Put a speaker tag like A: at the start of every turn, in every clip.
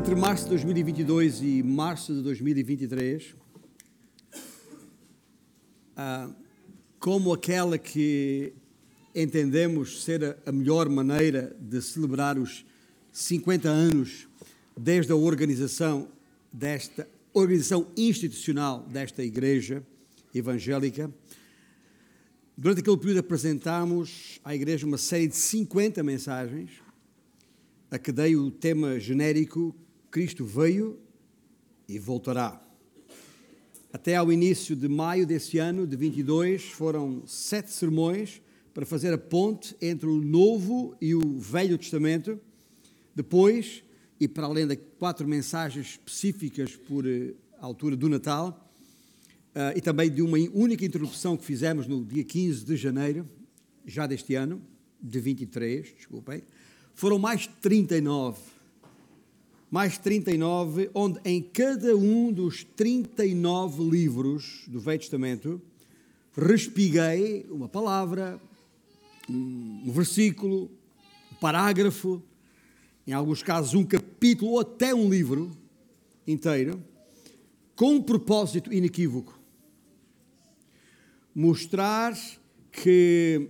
A: Entre março de 2022 e março de 2023, ah, como aquela que entendemos ser a melhor maneira de celebrar os 50 anos desde a organização desta organização institucional desta igreja evangélica. Durante aquele período apresentámos à igreja uma série de 50 mensagens a que dei o tema genérico Cristo veio e voltará. Até ao início de maio desse ano, de 22, foram sete sermões para fazer a ponte entre o Novo e o Velho Testamento. Depois, e para além de quatro mensagens específicas por uh, altura do Natal, uh, e também de uma única introdução que fizemos no dia 15 de janeiro, já deste ano, de 23, desculpem, foram mais 39. Mais 39, onde em cada um dos 39 livros do Velho Testamento respiguei uma palavra, um versículo, um parágrafo, em alguns casos um capítulo ou até um livro inteiro, com um propósito inequívoco. Mostrar que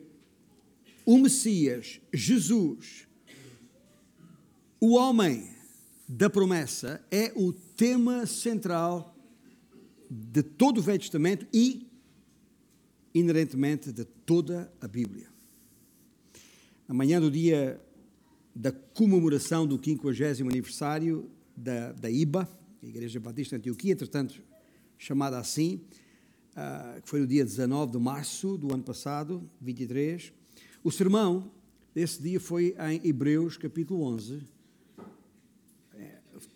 A: o Messias, Jesus, o homem da promessa é o tema central de todo o Velho Testamento e, inerentemente, de toda a Bíblia. Amanhã do dia da comemoração do 50 aniversário da, da IBA, Igreja Batista Antioquia, entretanto chamada assim, uh, que foi no dia 19 de março do ano passado, 23. O sermão desse dia foi em Hebreus, capítulo 11,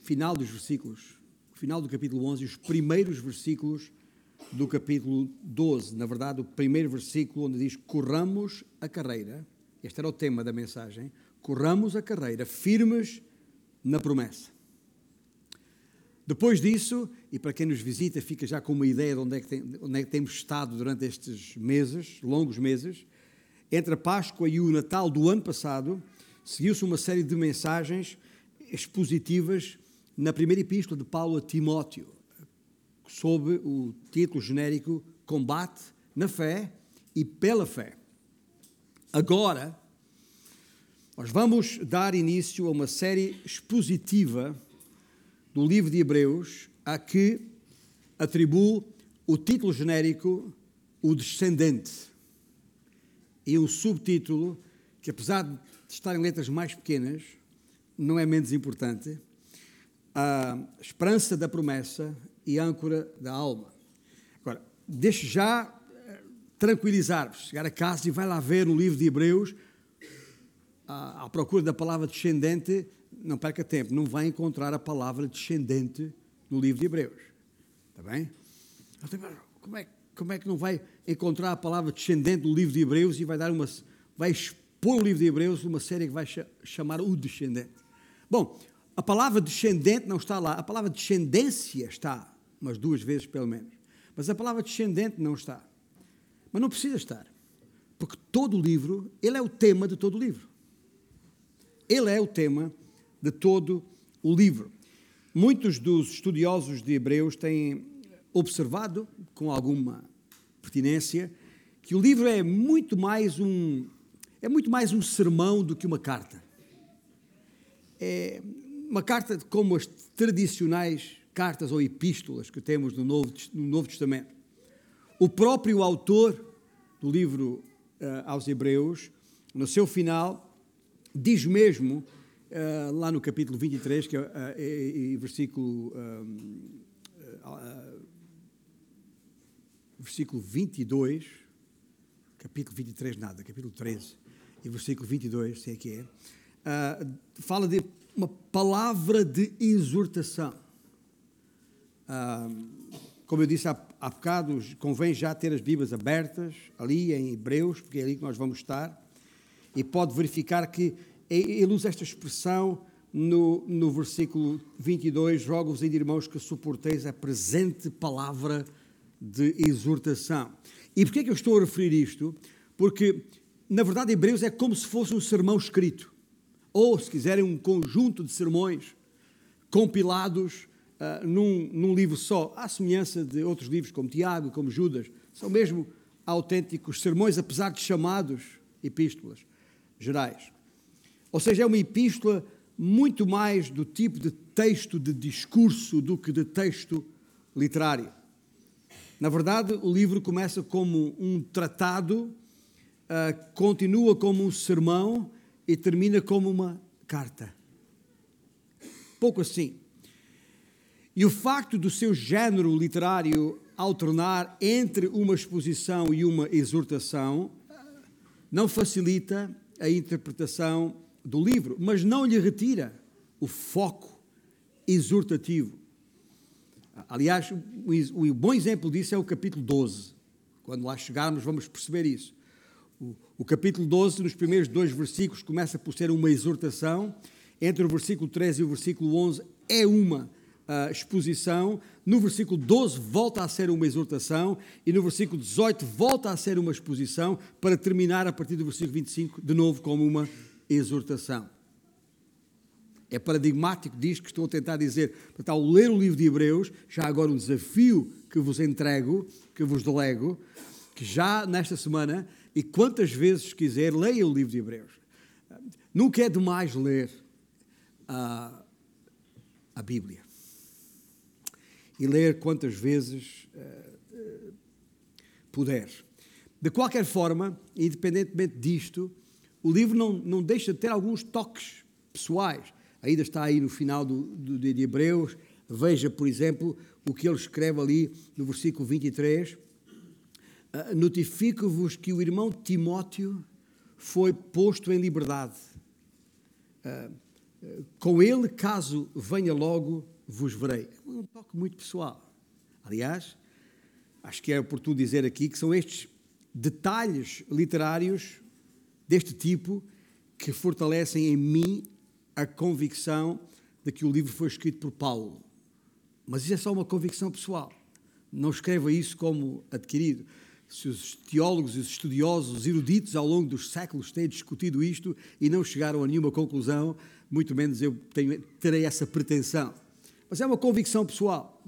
A: final dos versículos, final do capítulo 11, os primeiros versículos do capítulo 12. Na verdade, o primeiro versículo onde diz: Corramos a carreira. Este era o tema da mensagem. Corramos a carreira, firmes na promessa. Depois disso, e para quem nos visita fica já com uma ideia de onde é que, tem, onde é que temos estado durante estes meses, longos meses, entre a Páscoa e o Natal do ano passado, seguiu-se uma série de mensagens expositivas na primeira epístola de Paulo a Timóteo, sob o título genérico Combate na Fé e pela Fé. Agora, nós vamos dar início a uma série expositiva do livro de Hebreus, a que atribuo o título genérico O Descendente e um subtítulo que, apesar de estar em letras mais pequenas, não é menos importante a esperança da promessa e âncora da alma. Agora, deixe já eh, tranquilizar-vos, chegar a casa e vai lá ver no livro de Hebreus, à, à procura da palavra descendente, não perca tempo, não vai encontrar a palavra descendente no livro de Hebreus. Está bem? Como é, como é que não vai encontrar a palavra descendente no livro de Hebreus e vai dar uma. vai expor o livro de Hebreus uma série que vai chamar o descendente? Bom, a palavra descendente não está lá, a palavra descendência está, umas duas vezes pelo menos. Mas a palavra descendente não está. Mas não precisa estar, porque todo o livro, ele é o tema de todo o livro. Ele é o tema de todo o livro. Muitos dos estudiosos de Hebreus têm observado, com alguma pertinência, que o livro é muito mais um é muito mais um sermão do que uma carta. É, uma carta como as tradicionais cartas ou epístolas que temos no Novo, no Novo Testamento. O próprio autor do livro uh, aos Hebreus, no seu final, diz mesmo, uh, lá no capítulo 23, que uh, versículo, versículo 22, capítulo 23, nada, capítulo 13, e versículo 22, se é que é, fala de uma palavra de exortação. Ah, como eu disse há, há bocado, convém já ter as Bíblias abertas, ali em Hebreus, porque é ali que nós vamos estar, e pode verificar que ele usa esta expressão no, no versículo 22, rogo-vos, irmãos, que suporteis a presente palavra de exortação. E porquê é que eu estou a referir isto? Porque, na verdade, Hebreus é como se fosse um sermão escrito ou, se quiserem, um conjunto de sermões compilados uh, num, num livro só, à semelhança de outros livros como Tiago, como Judas, são mesmo autênticos sermões, apesar de chamados epístolas gerais. Ou seja, é uma epístola muito mais do tipo de texto de discurso do que de texto literário. Na verdade, o livro começa como um tratado, uh, continua como um sermão e termina como uma carta. Pouco assim. E o facto do seu género literário alternar entre uma exposição e uma exortação não facilita a interpretação do livro, mas não lhe retira o foco exortativo. Aliás, o bom exemplo disso é o capítulo 12. Quando lá chegarmos, vamos perceber isso. O, capítulo 12, nos primeiros dois versículos, começa por ser uma exortação. Entre o versículo 13 e o versículo 11 é uma uh, exposição, no versículo 12 volta a ser uma exortação e no versículo 18 volta a ser uma exposição para terminar a partir do versículo 25 de novo como uma exortação. É paradigmático disto que estou a tentar dizer. Portanto, ao ler o livro de Hebreus, já agora um desafio que vos entrego, que vos delego, que já nesta semana, e quantas vezes quiser, leia o livro de Hebreus. Nunca é demais ler a, a Bíblia e ler quantas vezes uh, puder. De qualquer forma, independentemente disto, o livro não, não deixa de ter alguns toques pessoais. Ainda está aí no final do, do, de Hebreus. Veja, por exemplo, o que ele escreve ali no versículo 23. Ah, Notifico-vos que o irmão Timóteo foi posto em liberdade. Uh, com ele, caso venha logo, vos verei. É um toque muito pessoal. Aliás, acho que é oportuno dizer aqui que são estes detalhes literários deste tipo que fortalecem em mim a convicção de que o livro foi escrito por Paulo. Mas isso é só uma convicção pessoal. Não escreva isso como adquirido. Se os teólogos e os estudiosos, os eruditos ao longo dos séculos têm discutido isto e não chegaram a nenhuma conclusão, muito menos eu tenho, terei essa pretensão. Mas é uma convicção pessoal,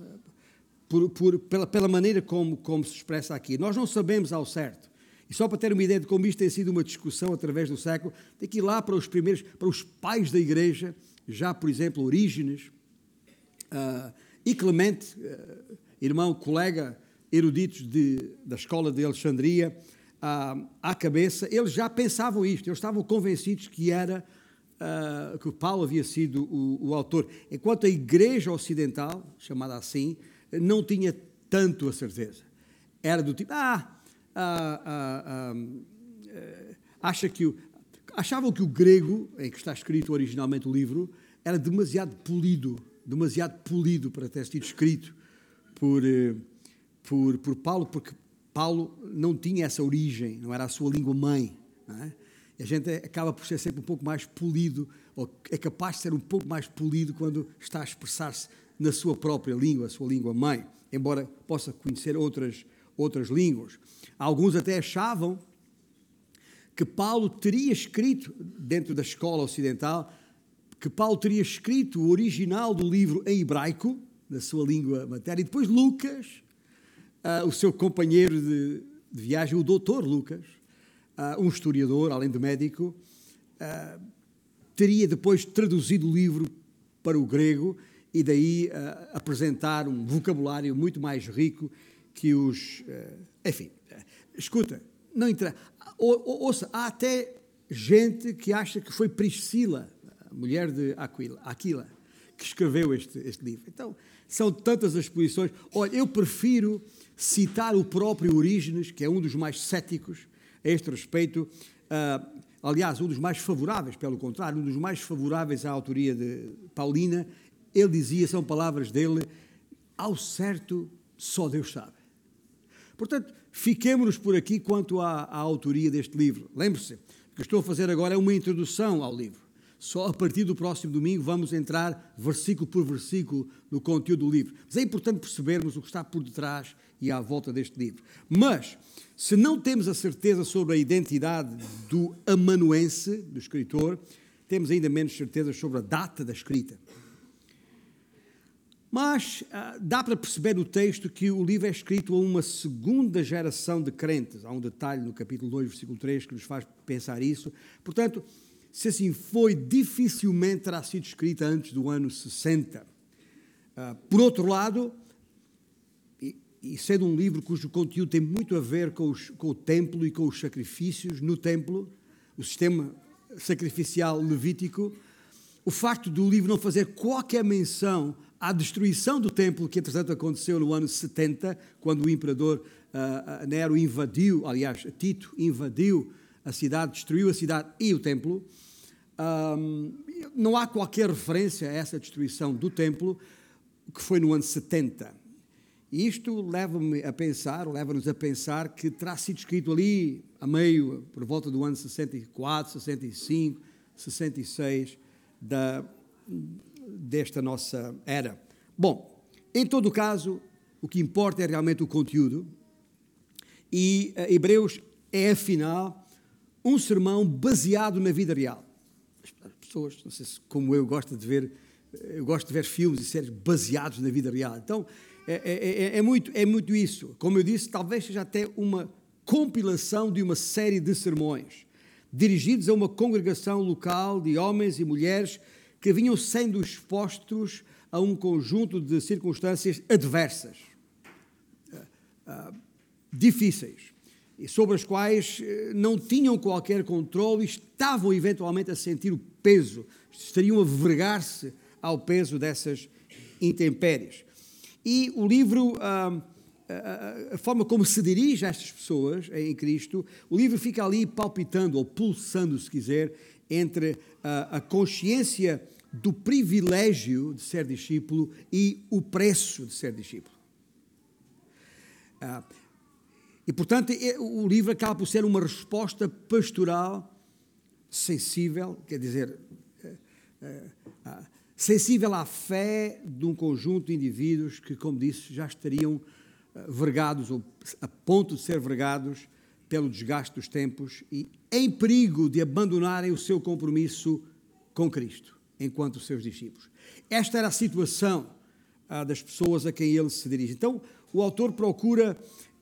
A: por, por, pela, pela, maneira como, como se expressa aqui. Nós não sabemos ao certo. E só para ter uma ideia de como isto tem sido uma discussão através do século, tem que ir lá para os primeiros, para os pais da igreja, já, por exemplo, Orígenes uh, e Clemente, uh, irmão, colega, eruditos de, da escola de Alexandria, uh, à cabeça, eles já pensavam isto, eles estavam convencidos que era uh, que Paulo havia sido o, o, autor, enquanto a Igreja Ocidental, chamada assim, não tinha tanto a certeza. Era do tipo, ah, ah, ah, ah acha que o, achavam que o grego, em que está escrito originalmente o livro, era demasiado polido, demasiado polido para ter sido escrito por, eh, por, por Paulo, porque Paulo não tinha essa origem, não era a sua língua mãe. É? a gente acaba por ser sempre um pouco mais polido, ou é capaz de ser um pouco mais polido quando está a expressar-se na sua própria língua, a sua língua mãe, embora possa conhecer outras, outras línguas. Alguns até achavam que Paulo teria escrito, dentro da escola ocidental, que Paulo teria escrito o original do livro em hebraico, na sua língua materna, e depois Lucas, uh, o seu companheiro de, de viagem, o doutor Lucas, uh, um historiador, além de médico, uh, teria depois traduzido o livro para o grego e daí apresentar um vocabulário muito mais rico que os. enfim, escuta, não entra. Ou, ouça, há até gente que acha que foi Priscila, a mulher de Aquila, Aquila que escreveu este, este livro. Então, são tantas as posições. Olha, eu prefiro citar o próprio Orígenes, que é um dos mais céticos, a este respeito. Uh, aliás, um dos mais favoráveis, pelo contrário, um dos mais favoráveis à autoria de Paulina, ele dizia, são palavras dele, ao certo só Deus sabe. Portanto, fiquemos-nos por aqui quanto à, à autoria deste livro. Lembre-se, o que estou a fazer agora é uma introdução ao livro. Só a partir do próximo domingo vamos entrar versículo por versículo no conteúdo do livro. Mas é importante percebermos o que está por detrás e à volta deste livro. Mas, se não temos a certeza sobre a identidade do amanuense, do escritor, temos ainda menos certeza sobre a data da escrita. Mas ah, dá para perceber no texto que o livro é escrito a uma segunda geração de crentes. Há um detalhe no capítulo 2, versículo 3, que nos faz pensar isso. Portanto, se assim foi, dificilmente terá sido escrita antes do ano 60. Ah, por outro lado, e, sendo um livro cujo conteúdo tem muito a ver com, os, com o templo e com os sacrifícios no templo, o sistema sacrificial levítico, o facto do livro não fazer qualquer menção à destruição do templo, que entretanto aconteceu no ano 70, quando o imperador uh, Nero invadiu, aliás, Tito invadiu a cidade, destruiu a cidade e o templo. Um, não há qualquer referência a essa destruição do templo, que foi no ano 70. Isto leva-me a pensar, leva-nos a pensar que terá sido escrito ali a meio, por volta do ano 64, 65, 66 da, desta nossa era. Bom, em todo caso, o que importa é realmente o conteúdo. E uh, Hebreus é, afinal, um sermão baseado na vida real pessoas, não sei se como eu gosto de ver, eu gosto de ver filmes e séries baseados na vida real. Então, é, é, é, é, muito, é muito isso. Como eu disse, talvez seja até uma compilação de uma série de sermões dirigidos a uma congregação local de homens e mulheres que vinham sendo expostos a um conjunto de circunstâncias adversas, uh, uh, difíceis e sobre as quais eh, não tinham qualquer controle e estavam eventualmente a sentir o peso, estariam a vergar-se ao peso dessas intempéries. E o livro, a, a, a, forma como se dirige a estas pessoas em Cristo, o livro fica ali palpitando, ou pulsando, se quiser, entre a, consciência do privilégio de ser discípulo e o preço de ser discípulo. Ah, e, portanto, é, o livro acaba por ser uma resposta pastoral sensível, quer dizer, sensível à fé de um conjunto de indivíduos que, como disse, já estariam vergados, ou a ponto de ser vergados pelo desgaste dos tempos e em perigo de abandonarem o seu compromisso com Cristo, enquanto seus discípulos. Esta era a situação ah, das pessoas a quem ele se dirige. Então, o autor procura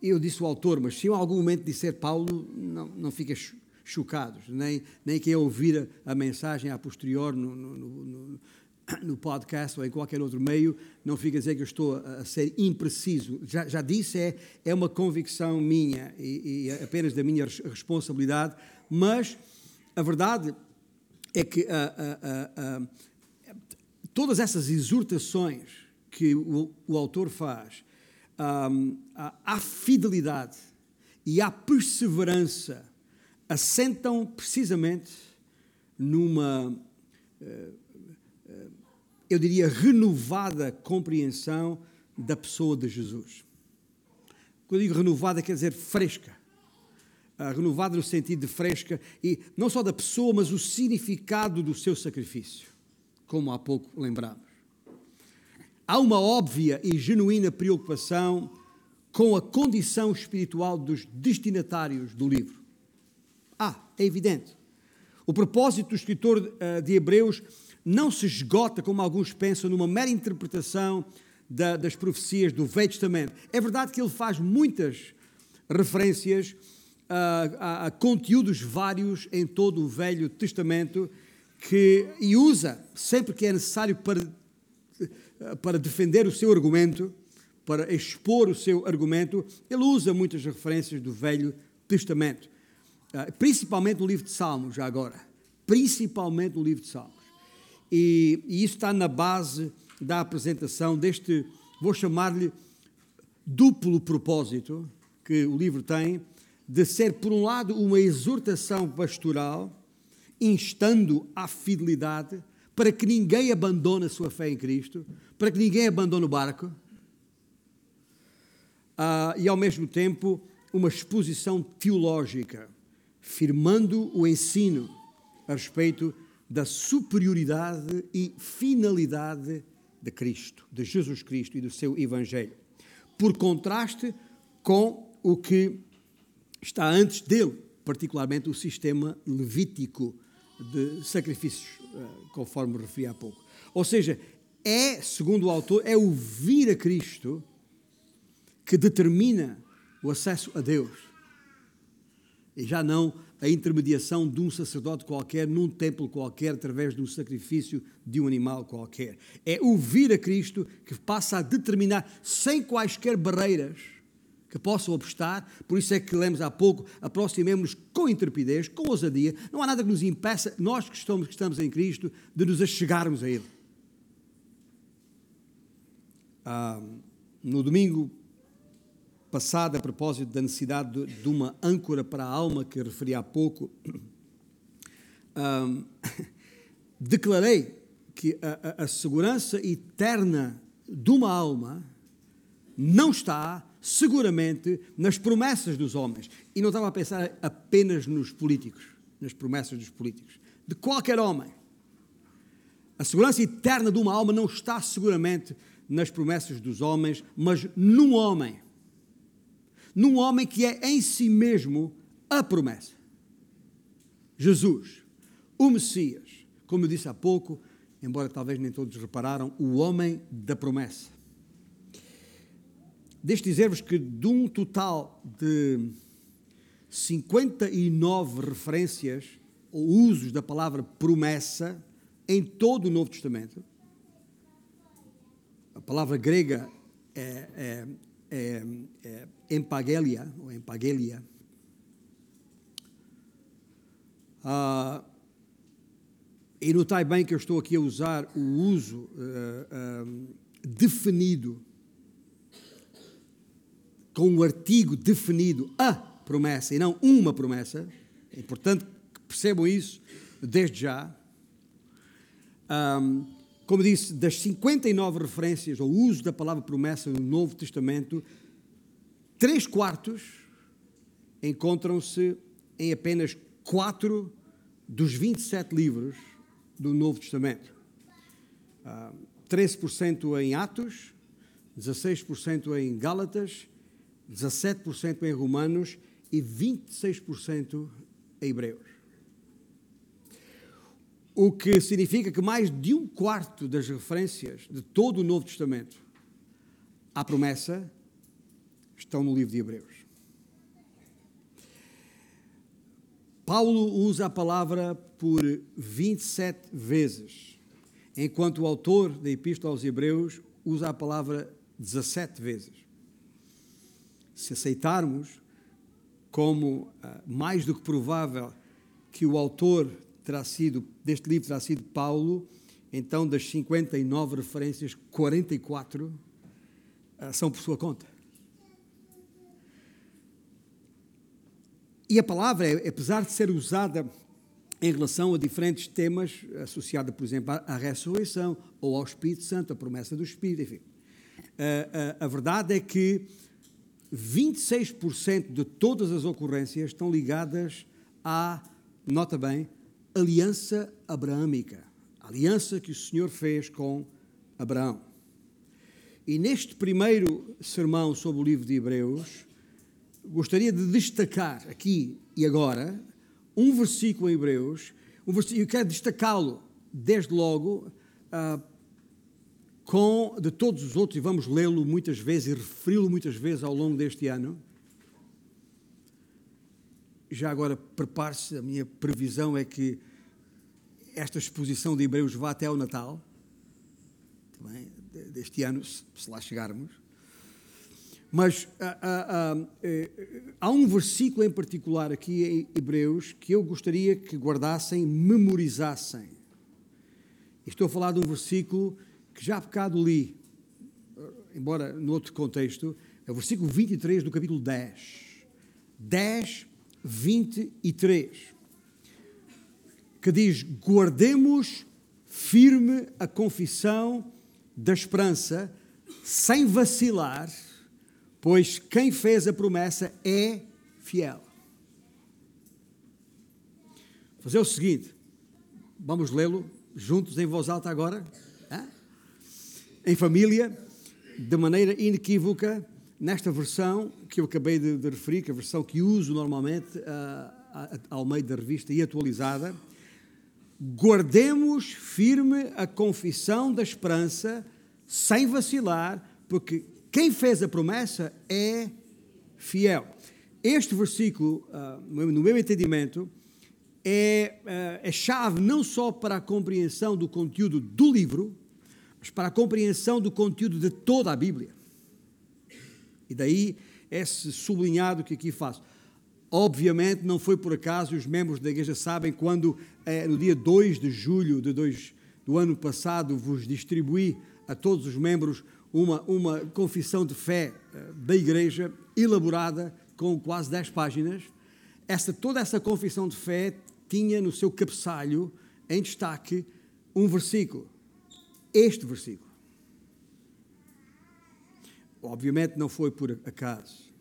A: eu disse o autor, mas se em algum momento disser Paulo, não, não fica chocados, nem, nem quem ouvir a, a mensagem a posterior no, no, no, no, podcast ou em qualquer outro meio, não fica a dizer que eu estou a, ser impreciso. Já, já, disse, é, é uma convicção minha e, e apenas da minha responsabilidade, mas a verdade é que a, todas essas exortações que o, o autor faz um, à fidelidade e à perseverança assentam precisamente numa, eh, eu diria, renovada compreensão da pessoa de Jesus. Quando eu digo renovada, quer dizer fresca. Uh, renovada no sentido de fresca, e não só da pessoa, mas o significado do seu sacrifício, como há pouco lembramos. Há uma óbvia e genuína preocupação com a condição espiritual dos destinatários do livro. Ah, é evidente. O propósito do escritor eh, de Hebreus não se esgota, como alguns pensam, numa mera interpretação da, das profecias do Velho Testamento. É verdade que ele faz muitas referências a, a, a conteúdos vários em todo o Velho Testamento que, e usa, sempre que é necessário para para defender o seu argumento, para expor o seu argumento, ele usa muitas referências do Velho Testamento, ah, principalmente no livro de Salmos, já agora. Principalmente no livro de Salmos. E, e isso está na base da apresentação deste, vou chamar-lhe, duplo propósito que o livro tem, de ser, por um lado, uma exortação pastoral, instando à fidelidade, para que ninguém abandone a sua fé em Cristo, para que ninguém abandone o barco, uh, e ao mesmo tempo uma exposição teológica, firmando o ensino a respeito da superioridade e finalidade de Cristo, de Jesus Cristo e do seu Evangelho, por contraste com o que está antes dele, particularmente o sistema levítico de sacrifícios, eh, conforme referi há pouco. Ou seja, É, segundo o autor, é o vir a Cristo que determina o acesso a Deus. E já não a intermediação de um sacerdote qualquer num templo qualquer através do sacrifício de um animal qualquer. É o vir a Cristo que passa a determinar, sem quaisquer barreiras que possam obstar, por isso é que lemos há pouco, aproximemos-nos com intrepidez, com ousadia, não há nada que nos impeça, nós que estamos, que estamos em Cristo, de nos achegarmos a Ele. Ah, no domingo passado, a propósito da necessidade de, de uma âncora para a alma que referi há pouco, um, declarei que a, a, a segurança eterna de uma alma não está seguramente nas promessas dos homens. E não estava a pensar apenas nos políticos, nas promessas dos políticos, de qualquer homem. A segurança eterna de uma alma não está seguramente nas promessas dos homens, mas num homem num homem que é em si mesmo a promessa. Jesus, o Messias, como eu disse há pouco, embora talvez nem todos repararam, o homem da promessa. Deixe dizer-vos que de um total de 59 referências ou usos da palavra promessa em todo o Novo Testamento, a palavra grega é, é é, é, empagelia, ou empagelia. Ah, e notai bem que eu estou aqui a usar o uso uh, uh, definido, com um artigo definido, a promessa, e não uma promessa. É importante que percebam isso desde já. Um, como disse, das 59 referências ao uso da palavra promessa no Novo Testamento, três quartos encontram-se em apenas quatro dos 27 livros do Novo Testamento. Uh, 13% em Atos, 16% em Gálatas, 17% em Romanos e 26% em Hebreus. O que significa que mais de um quarto das referências de todo o Novo Testamento à promessa estão no livro de Hebreus. Paulo usa a palavra por 27 vezes, enquanto o autor da Epístola aos Hebreus usa a palavra 17 vezes. Se aceitarmos como ah, mais do que provável que o autor terá sido, deste livro terá sido Paulo, então das 59 referências, 44 uh, são por sua conta. E a palavra, apesar de ser usada em relação a diferentes temas, associada, por exemplo, à ressurreição ou ao Espírito Santo, a promessa do Espírito, enfim. Uh, uh, a verdade é que 26% de todas as ocorrências estão ligadas à, nota bem, aliança abraâmica, a aliança que o Senhor fez com Abraão. E neste primeiro sermão sobre o livro de Hebreus, gostaria de destacar aqui e agora um versículo em Hebreus, um eu quero destacá-lo desde logo, uh, com de todos os outros, e vamos lê-lo muitas vezes e referi-lo muitas vezes ao longo deste ano já agora prepare-se, a minha previsão é que esta exposição de Hebreus vá até ao Natal, também, deste ano, se lá chegarmos. Mas ah, ah, ah, eh, há um versículo em particular aqui em Hebreus que eu gostaria que guardassem, memorizassem. Estou a falar de um versículo que já há bocado li, embora noutro contexto, é o versículo 23 do capítulo 10. 10, 23, que diz: Guardemos firme a confissão da esperança, sem vacilar, pois quem fez a promessa é fiel. Vou fazer o seguinte, vamos lê-lo juntos em voz alta agora, em família, de maneira inequívoca nesta versão que eu acabei de, de, referir, que é a versão que uso normalmente uh, ao meio da revista e atualizada, guardemos firme a confissão da esperança, sem vacilar, porque quem fez a promessa é fiel. Este versículo, uh, no meu entendimento, é uh, a chave não só para a compreensão do conteúdo do livro, mas para a compreensão do conteúdo de toda a Bíblia. E daí esse sublinhado que aqui faço. Obviamente, não foi por acaso, os membros da igreja sabem, quando eh, no dia 2 de julho de dois, do ano passado vos distribuí a todos os membros uma, uma confissão de fé eh, da igreja, elaborada com quase 10 páginas. Essa, toda essa confissão de fé tinha no seu cabeçalho, em destaque, um versículo. Este versículo. Obviamente não foi por acaso.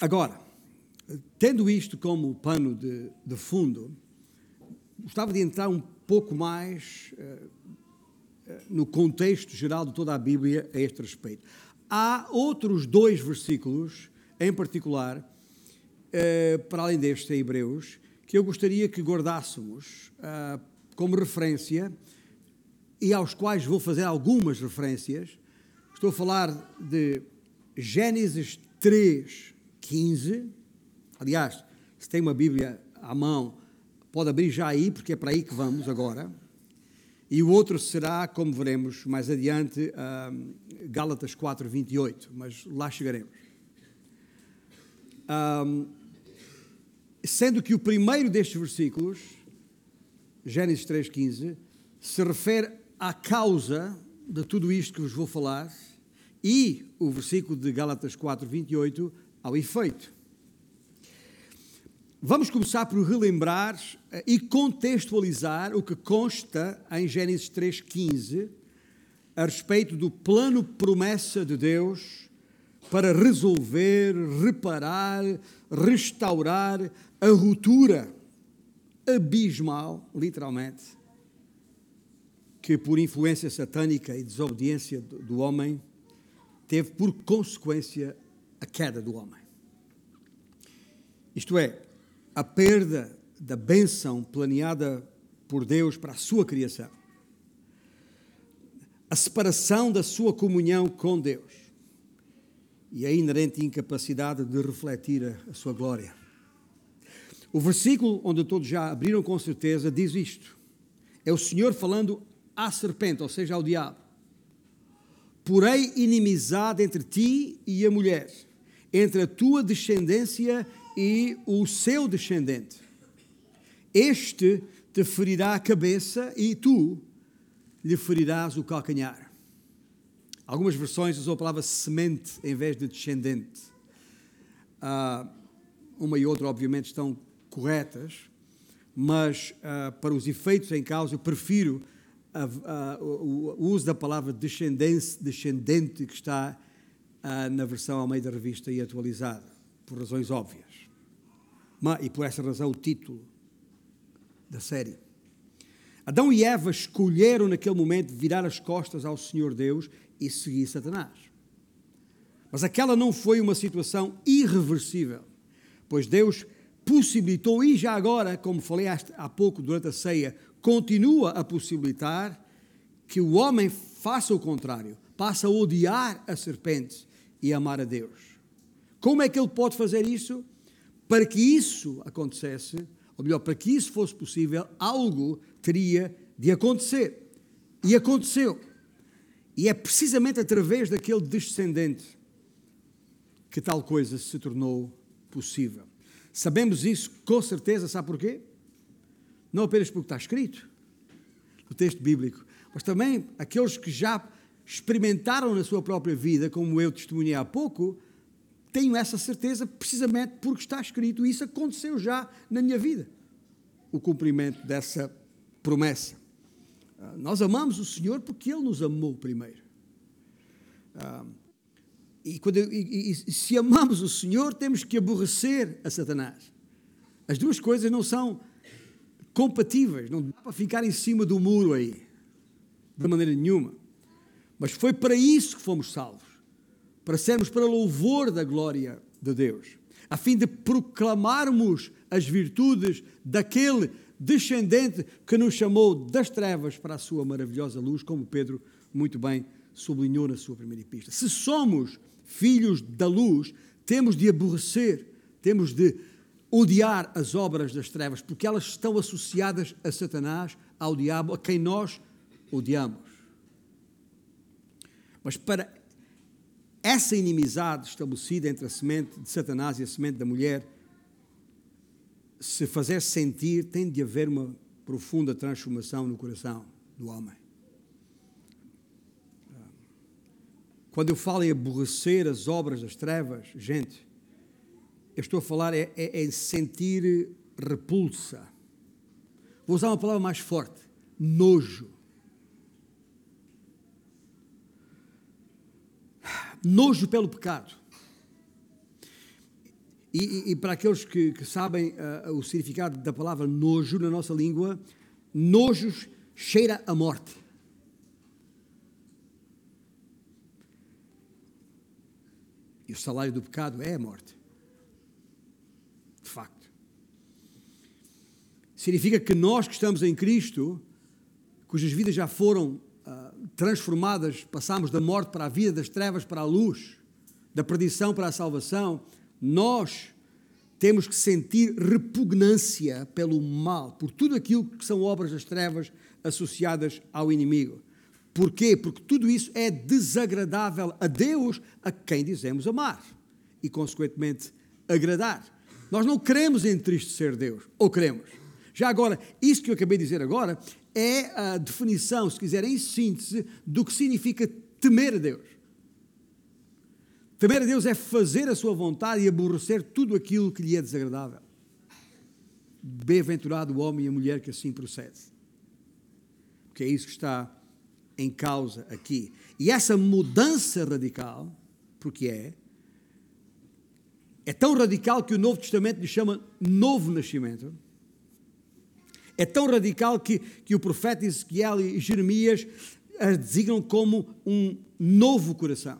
A: Agora, tendo isto como pano de, de fundo, gostava de entrar um pouco mais uh, no contexto geral de toda a Bíblia a este respeito. Há outros dois versículos, em particular, uh, para além deste em Hebreus, que eu gostaria que guardássemos como referência e aos quais vou fazer algumas referências. Estou a falar de Gênesis 3, 15. Aliás, se tem uma Bíblia à mão, pode abrir já aí, porque é para aí que vamos agora. E o outro será, como veremos mais adiante, um, Gálatas 4, 28, mas lá chegaremos. Um, sendo que o primeiro destes versículos, Gênesis 3,15, se refere à causa de tudo isto que vos vou falar, e o versículo de Gálatas 4, 28 ao efeito. Vamos começar por relembrar eh, e contextualizar o que consta em Gênesis 3,15 a respeito do plano promessa de Deus para resolver, reparar, restaurar a ruptura abismal, literalmente, que por influência satânica e desobediência do homem teve por consequência a queda do homem. Isto é, a perda da bênção planeada por Deus para a sua criação. A separação da sua comunhão com Deus e a inerente incapacidade de refletir a, sua glória. O versículo onde todos já abriram com certeza diz isto. É o Senhor falando à serpente, ou seja, ao diabo. Porém, inimizade entre ti e a mulher, entre a tua descendência e o seu descendente. Este te ferirá a cabeça e tu lhe ferirás o calcanhar. Algumas versões usam a palavra semente em vez de descendente. Uh, uma e outra, obviamente, estão corretas, mas uh, para os efeitos em causa, eu prefiro a, a, o, o, uso da palavra descendente que está uh, na versão ao meio da revista e atualizada, por razões óbvias. E por essa razão o título da série. Adão e Eva escolheram naquele momento virar as costas ao Senhor Deus e seguir Satanás. Mas aquela não foi uma situação irreversível, pois Deus possibilitou, e já agora, como falei há pouco durante a ceia, continua a possibilitar que o homem faça o contrário, passe a odiar a serpente e amar a Deus. Como é que ele pode fazer isso? Para que isso acontecesse, ou melhor, para que isso fosse possível, algo teria de acontecer. E aconteceu. E é precisamente através daquele descendente que tal coisa se tornou possível. Sabemos isso com certeza, sabe porquê? Não apenas porque está escrito no texto bíblico, mas também aqueles que já experimentaram na sua própria vida, como eu testemunhei há pouco, tenho essa certeza precisamente porque está escrito e isso aconteceu já na minha vida. O cumprimento dessa promessa. Ah, nós amamos o Senhor porque Ele nos amou primeiro. Ah, e, quando, e, e, se amamos o Senhor, temos que aborrecer a Satanás. As duas coisas não são compatíveis, não dá para ficar em cima do muro aí, de maneira nenhuma. Mas foi para isso que fomos salvos para sermos para louvor da glória de Deus. a fim de proclamarmos as virtudes daquele descendente que nos chamou das trevas para a sua maravilhosa luz, como Pedro muito bem sublinhou na sua primeira epístola. Se somos filhos da luz, temos de aborrecer, temos de odiar as obras das trevas, porque elas estão associadas a Satanás, ao diabo, a quem nós odiamos. Mas para essa inimizade estabelecida entre a semente de Satanás e a semente da mulher se fazer sentir, tem de haver uma profunda transformação no coração do homem. Quando eu falo em aborrecer as obras das trevas, gente, eu estou a falar é, é, é sentir repulsa. Vou usar uma palavra mais forte: nojo. Nojo pelo pecado. E, e, e para aqueles que, que sabem uh, o significado da palavra nojo na nossa língua, nojos cheira a morte. E o salário do pecado é a morte. De facto. Significa que nós que estamos em Cristo, cujas vidas já foram transformadas, passamos da morte para a vida, das trevas para a luz, da perdição para a salvação, nós temos que sentir repugnância pelo mal, por tudo aquilo que são obras das trevas associadas ao inimigo. Porquê? Porque tudo isso é desagradável a Deus, a quem dizemos amar e, consequentemente, agradar. Nós não queremos entristecer Deus, ou queremos? Já agora, isso que eu acabei de dizer agora é a definição, se quiser, em síntese, do que significa temer a Deus. Temer a Deus é fazer a sua vontade e aborrecer tudo aquilo que lhe é desagradável. Bem-aventurado o homem e a mulher que assim procede. Porque é isso que está em causa aqui. E essa mudança radical, porque é, é tão radical que o Novo Testamento lhe chama novo nascimento. É tão radical que, que o profeta Ezequiel e Jeremias a designam como um novo coração.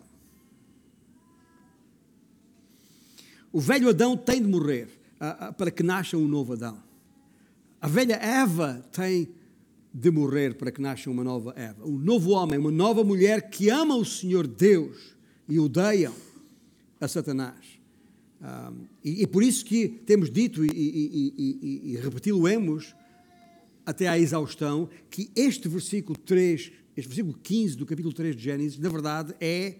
A: O velho Adão tem de morrer uh, uh, para que nasça um novo Adão. A velha Eva tem de morrer para que nasça uma nova Eva. Um novo homem, uma nova mulher que ama o Senhor Deus e odeiam a Satanás. Um, e, e, por isso que temos dito e, e, e repeti-lo-emos até à exaustão que este versículo 3, este versículo 15 do capítulo 3 de Gênesis, na verdade é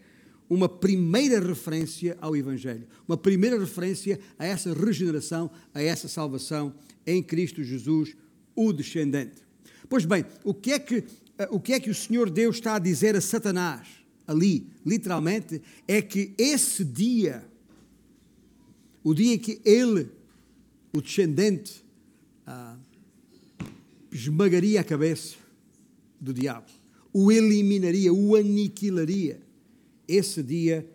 A: uma primeira referência ao Evangelho, uma primeira referência a essa regeneração, a essa salvação em Cristo Jesus, o descendente. Pois bem, o que é que eh, o, que é que o Senhor Deus está a dizer a Satanás ali, literalmente, é que esse dia, o dia em que ele, o descendente, ah, esmagaria a cabeça do diabo, o eliminaria, o aniquilaria esse dia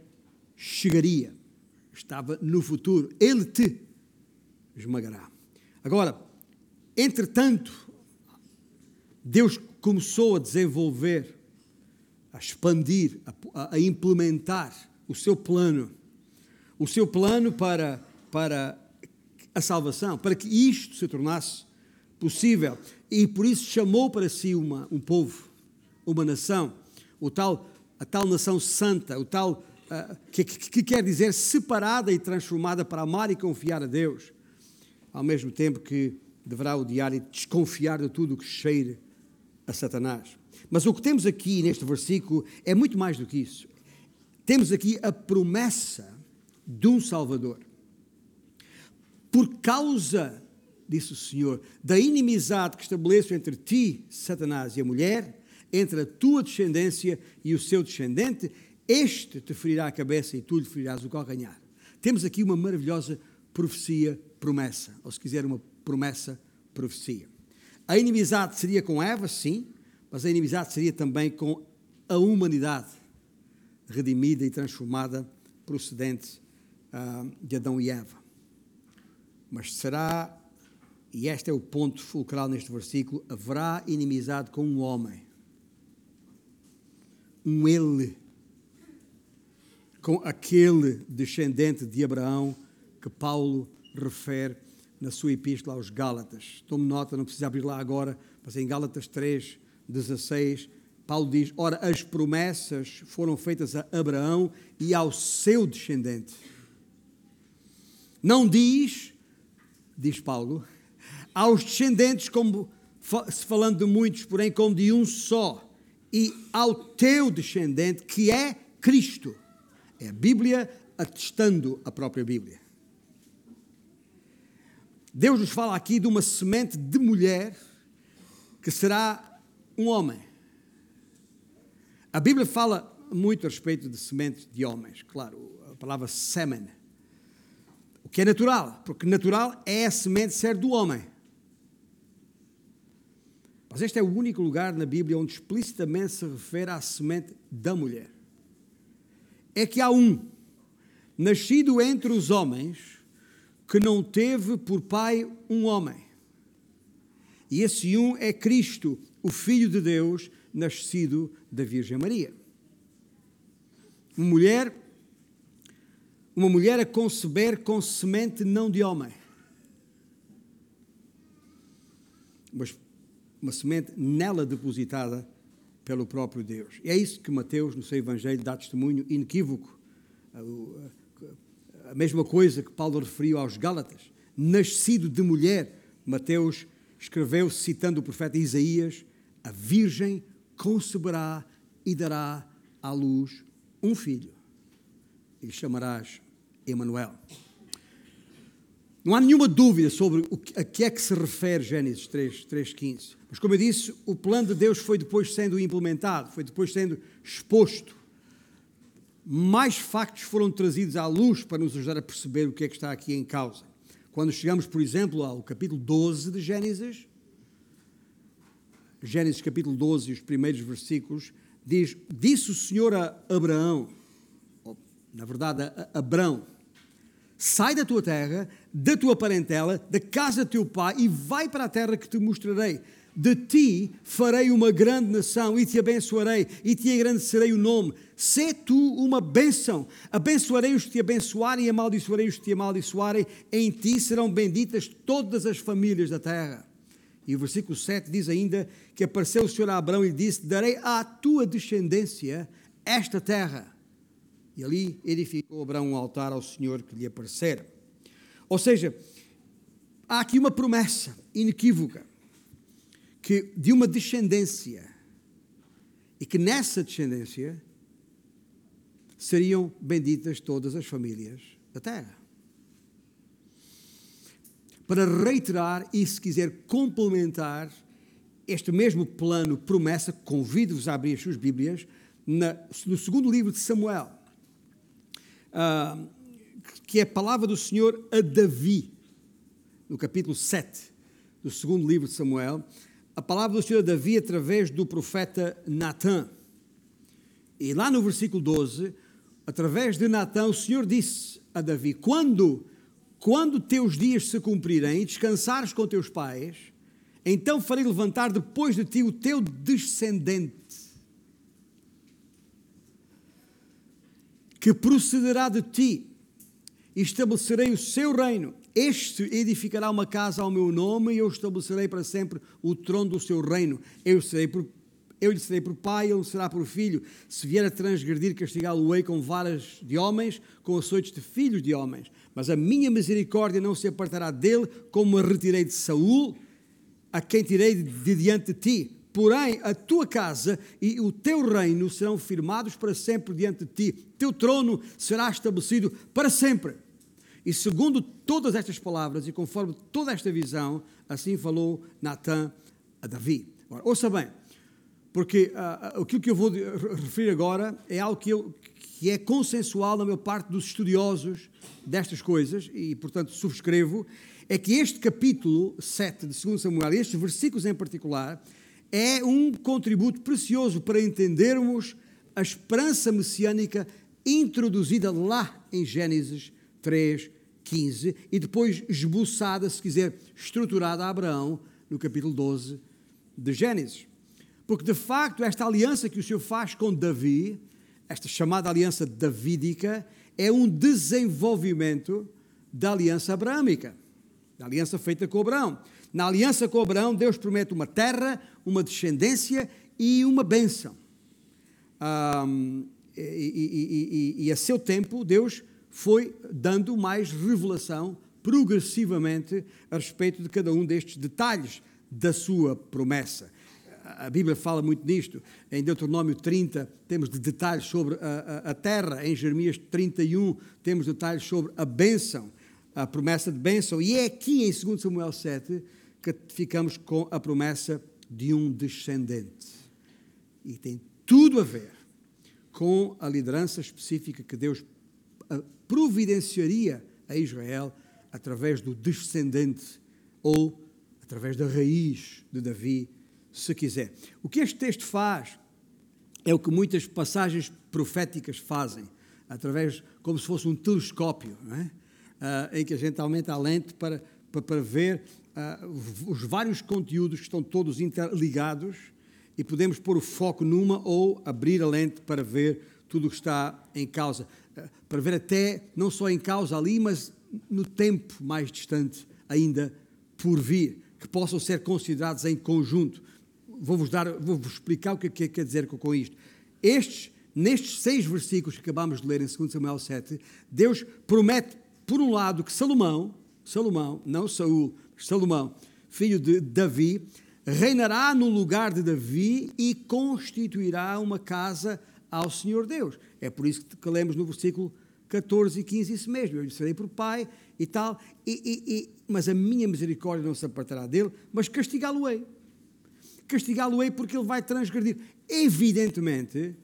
A: chegaria. Estava no futuro. Ele te esmagará. Agora, entretanto, Deus começou a desenvolver, a expandir, a, a implementar o seu plano. O seu plano para, para a salvação, para que isto se tornasse possível. E por isso chamou para si uma, um povo, uma nação, o tal a tal nação santa, o tal uh, que, que, que, quer dizer separada e transformada para amar e confiar a Deus, ao mesmo tempo que deverá odiar e desconfiar de tudo o que cheire a Satanás. Mas o que temos aqui neste versículo é muito mais do que isso. Temos aqui a promessa de um Salvador. Por causa, disse o Senhor, da inimizade que estabeleço entre ti, Satanás, e a mulher, entre a tua descendência e o seu descendente, este te ferirá a cabeça e tu lhe ferirás o calcanhar. Temos aqui uma maravilhosa profecia, promessa, ou se quiser, uma promessa, profecia. A inimizade seria com Eva, sim, mas a inimizade seria também com a humanidade redimida e transformada, procedente uh, de Adão e Eva. Mas será, e este é o ponto fulcral neste versículo, haverá inimizade com um homem um ele com aquele descendente de Abraão que Paulo refere na sua epístola aos Gálatas. Tome nota, não precisa abrir lá agora, mas em Gálatas 3, 16, Paulo diz: Ora, as promessas foram feitas a Abraão e ao seu descendente. Não diz, diz Paulo, aos descendentes, como se falando de muitos, porém como de um só, e ao teu descendente, que é Cristo. É a Bíblia atestando a própria Bíblia. Deus nos fala aqui de uma semente de mulher que será um homem. A Bíblia fala muito a respeito de sementes de homens, claro, a palavra semen. O que é natural, porque natural é a semente ser do homem. Mas este é o único lugar na Bíblia onde explicitamente se refere à semente da mulher. É que há um, nascido entre os homens, que não teve por pai um homem. E esse um é Cristo, o Filho de Deus, nascido da Virgem Maria. Uma mulher, uma mulher a conceber com semente não de homem, mas uma semente nela depositada pelo próprio Deus. E é isso que Mateus, no seu Evangelho, dá testemunho inequívoco. A mesma coisa que Paulo referiu aos Gálatas. Nascido de mulher, Mateus escreveu, citando o profeta Isaías: A Virgem conceberá e dará à luz um filho, e chamarás Emanuel. Não há nenhuma dúvida sobre a que é que se refere Gênesis 3, 3.15. Mas, como eu disse, o plano de Deus foi depois sendo implementado, foi depois sendo exposto. Mais factos foram trazidos à luz para nos ajudar a perceber o que é que está aqui em causa. Quando chegamos, por exemplo, ao capítulo 12 de Gênesis, Gênesis capítulo 12, os primeiros versículos, diz: Disse o Senhor a Abraão, na verdade a Abrão, sai da tua terra, da tua parentela, da casa do teu pai e vai para a terra que te mostrarei. De ti farei uma grande nação e te abençoarei e te engrandecerei o nome. Sê tu uma bênção. Abençoarei os que te abençoarem e amaldiçoarei os que te amaldiçoarem. Em ti serão benditas todas as famílias da terra. E o versículo 7 diz ainda que apareceu o Senhor a Abraão e disse: Darei à tua descendência esta terra. E ali edificou Abraão um altar ao Senhor que lhe aparecera. Ou seja, há aqui uma promessa inequívoca que de uma descendência e que nessa descendência seriam benditas todas as famílias da terra para reiterar e, se quiser, complementar este mesmo plano, promessa, convido-vos a abrir as suas Bíblias, no segundo livro de Samuel, uh, que é a palavra do Senhor a Davi, no capítulo 7 do segundo livro de Samuel, a palavra do Senhor a Davi através do profeta Natã. E lá no versículo 12, através de Natã, o Senhor disse a Davi: Quando quando teus dias se cumprirem e descansares com teus pais, então farei levantar depois de ti o teu descendente, que procederá de ti, e estabelecerei o seu reino. Este edificará uma casa ao meu nome, e eu estabelecerei para sempre o trono do seu reino. Eu serei por eu lhe serei por pai, ele será por filho. Se vier a transgredir, castigá-lo-ei com varas de homens, com açoites de filhos de homens. Mas a minha misericórdia não se apartará dele, como a retirei de Saul, a quem tirei de diante de ti. Porém, a tua casa e o teu reino serão firmados para sempre diante de ti. Teu trono será estabelecido para sempre. E segundo todas estas palavras e conforme toda esta visão, assim falou Natã a Davi. Ora, ouça bem, porque uh, aquilo que eu vou referir agora é algo que, eu, que é consensual na maior parte dos estudiosos destas coisas, e portanto subscrevo, é que este capítulo 7 de 2 Samuel, estes versículos em particular, é um contributo precioso para entendermos a esperança messiânica introduzida lá em Gênesis 3, 15 e depois esboçada, se quiser, estruturada a Abraão no capítulo 12 de Gênesis. Porque de facto, esta aliança que o Senhor faz com Davi, esta chamada aliança davídica, é um desenvolvimento da aliança abraâmica, da aliança feita com Abraão. Na aliança com Abraão, Deus promete uma terra, uma descendência e uma bênção. Um, e, e, e, e, a seu tempo, Deus foi dando mais revelação progressivamente a respeito de cada um destes detalhes da sua promessa. A Bíblia fala muito nisto. Em Deuteronômio 30 temos detalhes sobre a, a, a terra. Em Jeremias 31 temos detalhes sobre a bênção, a promessa de bênção. E é aqui em 2 Samuel 7 que ficamos com a promessa de um descendente. E tem tudo a ver com a liderança específica que Deus ah, providenciaria a Israel através do descendente ou através da raiz de Davi, se quiser. O que este texto faz é o que muitas passagens proféticas fazem, através, como se fosse um telescópio, é? Uh, em que a gente aumenta a lente para, para, para ver uh, os vários conteúdos que estão todos interligados e podemos pôr o foco numa ou abrir a lente para ver tudo o que está em causa. Uh, para ver até, não só em causa ali, mas no tempo mais distante ainda por vir, que possam ser considerados em conjunto. Vou-vos dar, vou-vos explicar o que, é que quer dizer com isto. Estes, nestes seis versículos que acabamos de ler em 2 Samuel 7, Deus promete, por um lado, que Salomão, Salomão, não Saul, Salomão, filho de Davi, reinará no lugar de Davi e constituirá uma casa ao Senhor Deus. É por isso que lemos no versículo 14 e 15 isso mesmo. Eu lhe serei por pai e tal, e, e, e, mas a minha misericórdia não se apartará dele, mas castigá-lo-ei. Castigá-lo-ei porque ele vai transgredir. Evidentemente,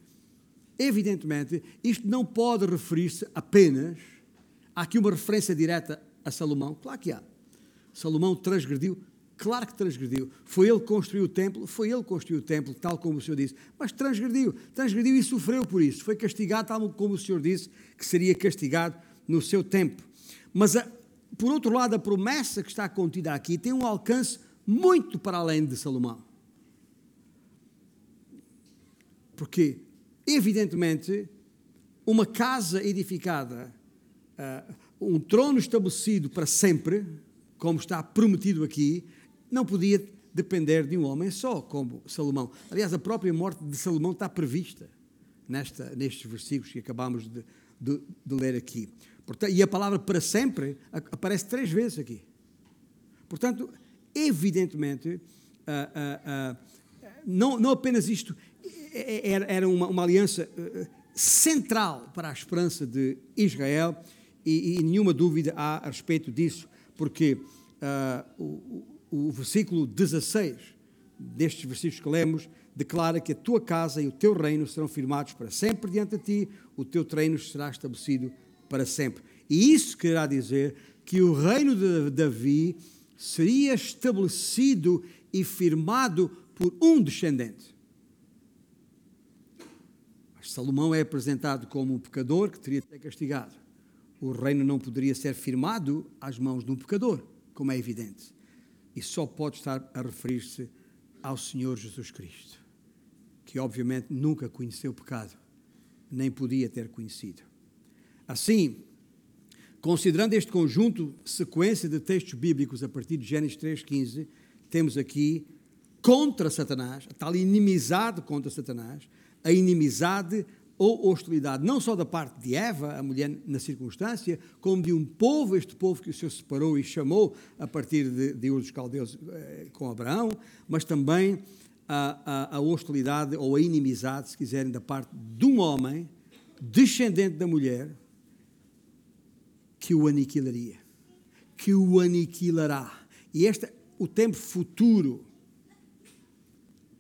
A: evidentemente, isto não pode referir-se apenas. Há aqui uma referência direta a Salomão. Claro que há. Salomão transgrediu, claro que transgrediu. Foi ele que construiu o templo, foi ele que construiu o templo, tal como o Senhor disse, mas transgrediu, transgrediu e sofreu por isso. Foi castigado, tal como o Senhor disse que seria castigado no seu tempo. Mas, a, por outro lado, a promessa que está contida aqui tem um alcance muito para além de Salomão. Porque, evidentemente, uma casa edificada, um trono estabelecido para sempre, como está prometido aqui, não podia depender de um homem só, como Salomão. Aliás, a própria morte de Salomão está prevista nesta, nestes versículos que acabamos de, de, de ler aqui. Portanto, e a palavra para sempre aparece três vezes aqui. Portanto, evidentemente, uh, uh, não, não apenas isto era, era uma, uma aliança central para a esperança de Israel, e, e nenhuma dúvida há a respeito disso porque uh, o, o versículo 16 destes versículos que lemos declara que a tua casa e o teu reino serão firmados para sempre diante de ti, o teu reino será estabelecido para sempre. E isso quererá dizer que o reino de Davi seria estabelecido e firmado por um descendente. Mas Salomão é apresentado como um pecador que teria de ser castigado o reino não poderia ser firmado às mãos de um pecador, como é evidente. E só pode estar a referir-se ao Senhor Jesus Cristo, que obviamente nunca conheceu o pecado, nem podia ter conhecido. Assim, considerando este conjunto, sequência de textos bíblicos a partir de Gênesis 3,15, temos aqui contra Satanás, a tal inimizade contra Satanás, a inimizade ou hostilidade, não só da parte de Eva, a mulher na circunstância, como de um povo, este povo que o Senhor separou e chamou a partir de, de Ur dos Caldeus eh, com Abraão, mas também a, a, a, hostilidade ou a inimizade, se quiserem, da parte de um homem, descendente da mulher, que o aniquilaria, que o aniquilará. E este, o tempo futuro,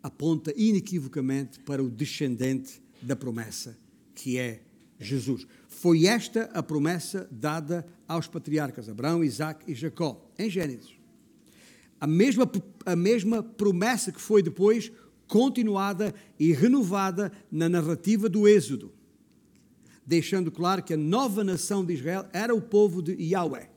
A: aponta inequivocamente para o descendente da promessa, que é Jesus. Foi esta a promessa dada aos patriarcas Abraão, Isaac e Jacó, em Gênesis. A mesma, a mesma promessa que foi depois continuada e renovada na narrativa do Êxodo, deixando claro que a nova nação de Israel era o povo de Yahweh,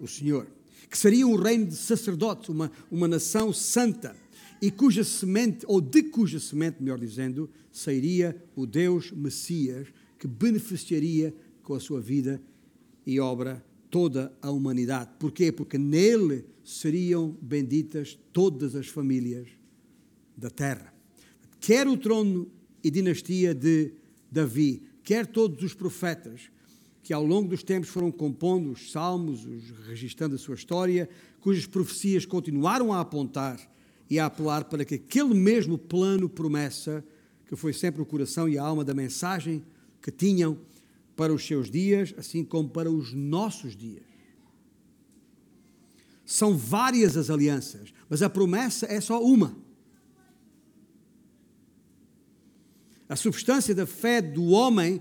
A: o Senhor, que seria um reino de sacerdotes, uma, uma nação santa e cuja semente, ou de cuja semente, melhor dizendo, sairia o Deus Messias que beneficiaria com a sua vida e obra toda a humanidade. Porquê? Porque nele seriam benditas todas as famílias da terra. Quer o trono e dinastia de Davi, quer todos os profetas que ao longo dos tempos foram compondo os salmos, os, registrando a sua história, cujas profecias continuaram a apontar e a apelar para que aquele mesmo plano promessa, que foi sempre o coração e a alma da mensagem que tinham para os seus dias, assim como para os nossos dias. São várias as alianças, mas a promessa é só uma. A substância da fé do homem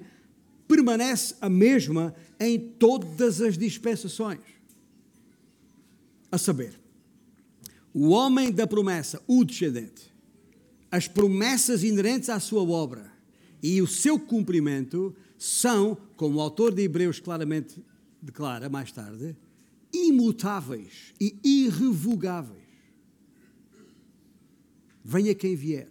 A: permanece a mesma em todas as dispensações. A saber, o homem da promessa, o descendente, as promessas inerentes à sua obra e o seu cumprimento são, como o autor de Hebreus claramente declara mais tarde, imutáveis e irrevogáveis. Venha quem vier.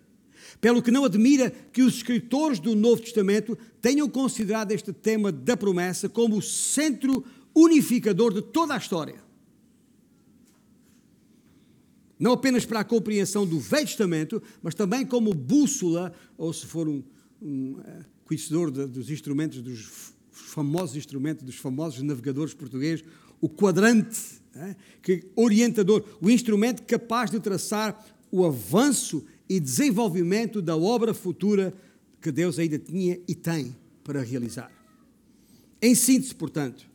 A: Pelo que não admira que os escritores do Novo Testamento tenham considerado este tema da promessa como o centro unificador de toda a história. Não apenas para a compreensão do Velho Testamento, mas também como bússola, ou se for um, um uh, conhecedor de, dos instrumentos, dos famosos instrumentos, dos famosos navegadores portugueses, o quadrante, uh, que orientador, o instrumento capaz de traçar o avanço e desenvolvimento da obra futura que Deus ainda tinha e tem para realizar. Em síntese, portanto,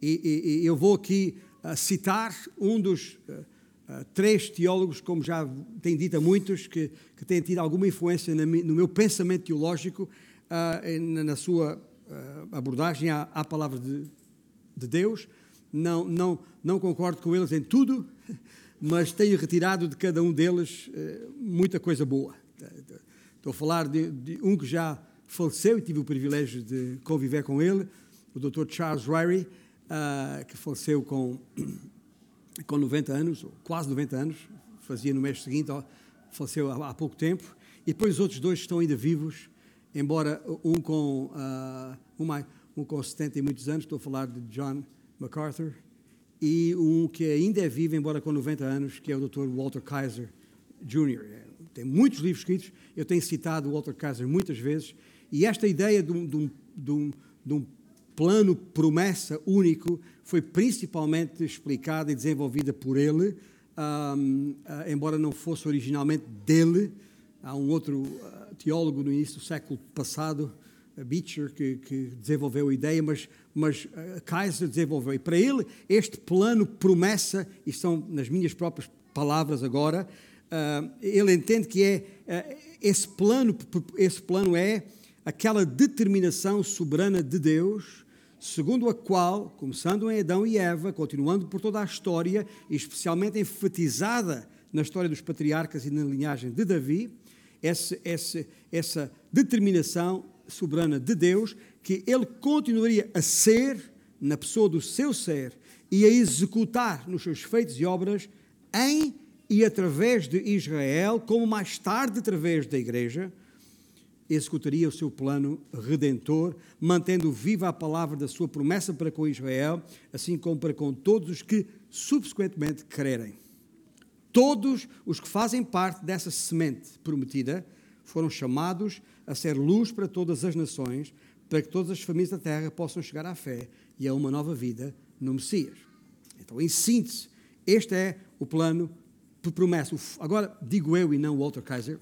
A: e, e, eu vou aqui uh, citar um dos uh, uh, três teólogos, como já tem dito a muitos, que, que têm tido alguma influência no meu pensamento teológico, na, na, sua abordagem à, à palavra de, de Deus. Não, não, não concordo com eles em tudo, mas tenho retirado de cada um deles eh, muita coisa boa. Estou a falar de, de, um que já faleceu e tive o privilégio de conviver com ele, o Dr. Charles Ryrie, uh, que faleceu com, com 90 anos, quase 90 anos, fazia no mês seguinte, faleceu há, há pouco tempo, e depois os outros dois estão ainda vivos, embora um com, uh, um, um com 70 e muitos anos, estou a falar de John MacArthur, e um que ainda é vivo, embora com 90 anos, que é o Dr. Walter Kaiser Jr. É, tem muitos livros escritos, eu tenho citado Walter Kaiser muitas vezes, e esta ideia de um, de um, de um, de um plano promessa único foi principalmente explicada e desenvolvida por ele, um, uh, embora não fosse originalmente dele. Há um outro uh, teólogo no início do século passado, Beecher, que, que, desenvolveu a ideia, mas, mas uh, Kaiser desenvolveu. E para ele, este plano promessa, e são nas minhas próprias palavras agora, uh, ele entende que é uh, esse plano, esse plano é aquela determinação soberana de Deus, segundo a qual, começando em Adão e Eva, continuando por toda a história, especialmente enfatizada na história dos patriarcas e na linhagem de Davi, esse, esse, essa determinação soberana de Deus, que ele continuaria a ser, na pessoa do seu ser, e a executar nos seus feitos e obras em e através de Israel, como mais tarde através da Igreja, executaria o seu plano redentor, mantendo viva a palavra da sua promessa para com Israel, assim como para com todos os que subsequentemente crerem. Todos os que fazem parte dessa semente prometida foram chamados a ser luz para todas as nações, para que todas as famílias da terra possam chegar à fé e a uma nova vida no Messias. Então, em síntese, este é o plano por promessa. Agora, digo eu e não Walter Kaiser,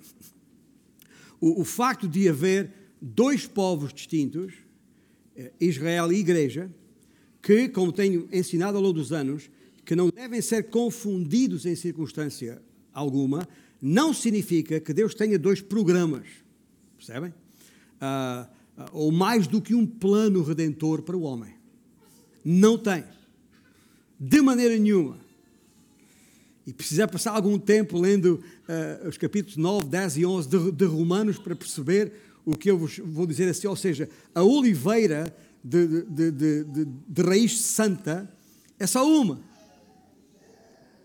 A: o, o facto de haver dois povos distintos, eh, Israel e Igreja, que, como tenho ensinado ao longo dos anos, que não devem ser confundidos em circunstância alguma, não significa que Deus tenha dois programas, percebem? Uh, ou mais do que um plano redentor para o homem. Não tem. De maneira nenhuma. E precisa passar algum tempo lendo uh, os capítulos 9, 10 e 11 de, de, Romanos para perceber o que eu vos vou dizer assim. Ou seja, a oliveira de, de, de raiz santa é só uma.